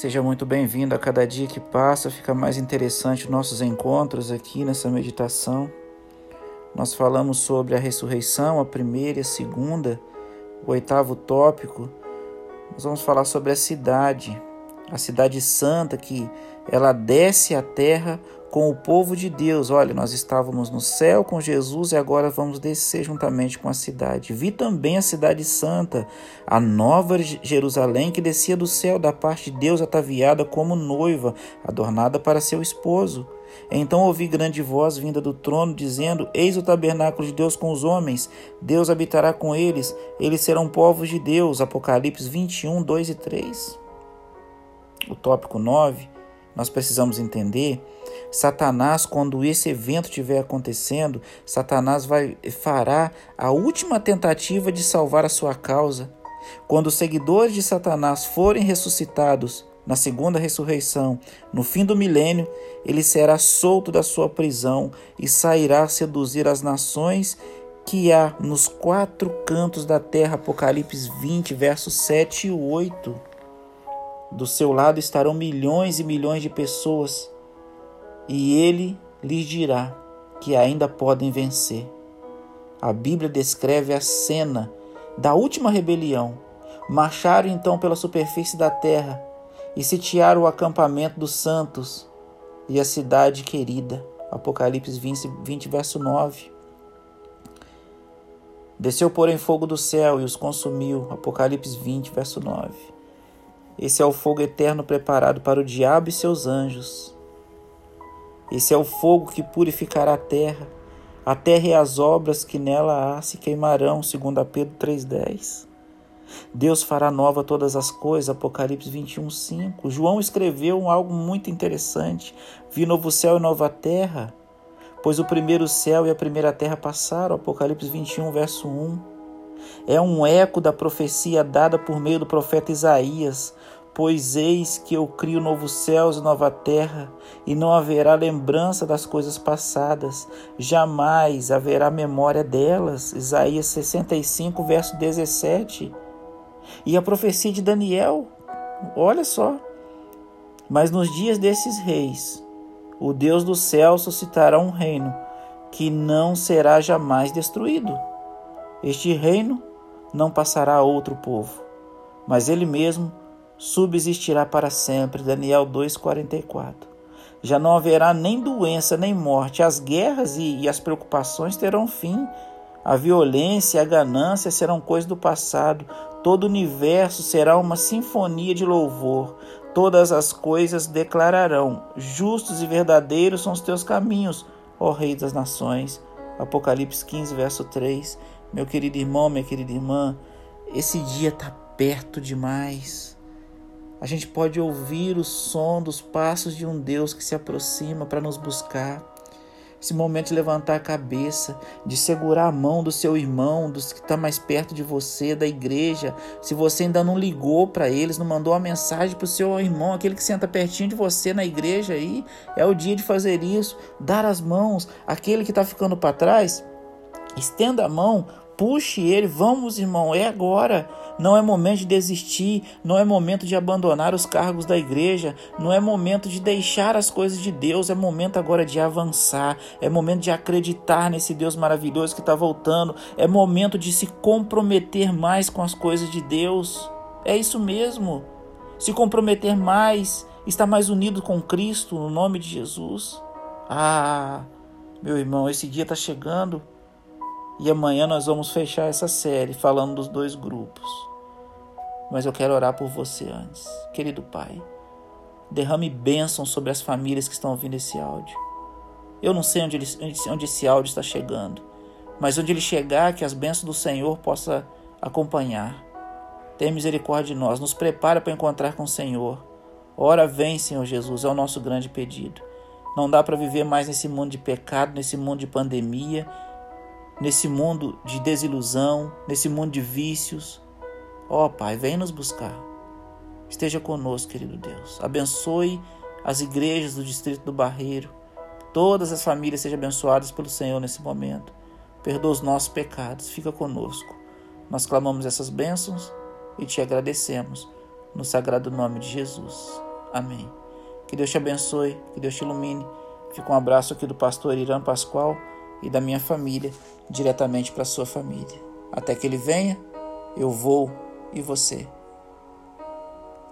Seja muito bem-vindo a cada dia que passa, fica mais interessante nossos encontros aqui nessa meditação. Nós falamos sobre a ressurreição, a primeira e a segunda, o oitavo tópico. Nós vamos falar sobre a cidade, a cidade santa que ela desce à terra com o povo de Deus. Olha, nós estávamos no céu com Jesus e agora vamos descer juntamente com a cidade. Vi também a cidade santa, a nova Jerusalém que descia do céu da parte de Deus ataviada como noiva, adornada para seu esposo. Então ouvi grande voz vinda do trono, dizendo: Eis o tabernáculo de Deus com os homens, Deus habitará com eles, eles serão povos de Deus. Apocalipse 21, 2 e 3. O tópico 9, nós precisamos entender Satanás, quando esse evento estiver acontecendo, Satanás vai fará a última tentativa de salvar a sua causa. Quando os seguidores de Satanás forem ressuscitados na segunda ressurreição, no fim do milênio, ele será solto da sua prisão e sairá a seduzir as nações que há nos quatro cantos da terra. Apocalipse 20, versos 7 e 8. Do seu lado estarão milhões e milhões de pessoas e ele lhes dirá que ainda podem vencer. A Bíblia descreve a cena da última rebelião. Marcharam então pela superfície da terra e sitiaram o acampamento dos santos e a cidade querida. Apocalipse 20, 20 verso 9. Desceu, porém, fogo do céu e os consumiu. Apocalipse 20, verso 9. Esse é o fogo eterno preparado para o diabo e seus anjos. Esse é o fogo que purificará a terra. A terra e as obras que nela há se queimarão, segundo Pedro 3:10. Deus fará nova todas as coisas, Apocalipse 21, 5. João escreveu algo muito interessante: Vi novo céu e nova terra, pois o primeiro céu e a primeira terra passaram, Apocalipse 21, verso 1. É um eco da profecia dada por meio do profeta Isaías, Pois eis que eu crio novos céus e nova terra, e não haverá lembrança das coisas passadas, jamais haverá memória delas. Isaías 65, verso 17. E a profecia de Daniel, olha só. Mas nos dias desses reis, o Deus do céu suscitará um reino que não será jamais destruído. Este reino não passará a outro povo, mas ele mesmo subsistirá para sempre. Daniel 2,44. Já não haverá nem doença, nem morte. As guerras e, e as preocupações terão fim. A violência e a ganância serão coisas do passado. Todo o universo será uma sinfonia de louvor. Todas as coisas declararão: Justos e verdadeiros são os teus caminhos, ó Rei das Nações. Apocalipse 15, verso 3. Meu querido irmão, minha querida irmã, esse dia está perto demais. A gente pode ouvir o som dos passos de um Deus que se aproxima para nos buscar. Esse momento de levantar a cabeça, de segurar a mão do seu irmão, dos que está mais perto de você, da igreja. Se você ainda não ligou para eles, não mandou uma mensagem para o seu irmão, aquele que senta pertinho de você na igreja aí, é o dia de fazer isso. Dar as mãos, aquele que está ficando para trás, estenda a mão, puxe ele, vamos irmão, é agora. Não é momento de desistir, não é momento de abandonar os cargos da igreja, não é momento de deixar as coisas de Deus, é momento agora de avançar, é momento de acreditar nesse Deus maravilhoso que está voltando, é momento de se comprometer mais com as coisas de Deus. É isso mesmo. Se comprometer mais, estar mais unido com Cristo no nome de Jesus. Ah, meu irmão, esse dia está chegando. E amanhã nós vamos fechar essa série falando dos dois grupos. Mas eu quero orar por você antes. Querido Pai, derrame bênção sobre as famílias que estão ouvindo esse áudio. Eu não sei onde, ele, onde esse áudio está chegando, mas onde ele chegar, que as bênçãos do Senhor possa acompanhar. Tenha misericórdia de nós, nos prepara para encontrar com o Senhor. Ora vem, Senhor Jesus, é o nosso grande pedido. Não dá para viver mais nesse mundo de pecado, nesse mundo de pandemia, nesse mundo de desilusão, nesse mundo de vícios. Ó oh, Pai, vem nos buscar. Esteja conosco, querido Deus. Abençoe as igrejas do distrito do Barreiro. Todas as famílias sejam abençoadas pelo Senhor nesse momento. Perdoa os nossos pecados. Fica conosco. Nós clamamos essas bênçãos e te agradecemos. No sagrado nome de Jesus. Amém. Que Deus te abençoe, que Deus te ilumine. Fica um abraço aqui do pastor Irã Pascoal e da minha família, diretamente para sua família. Até que ele venha, eu vou e você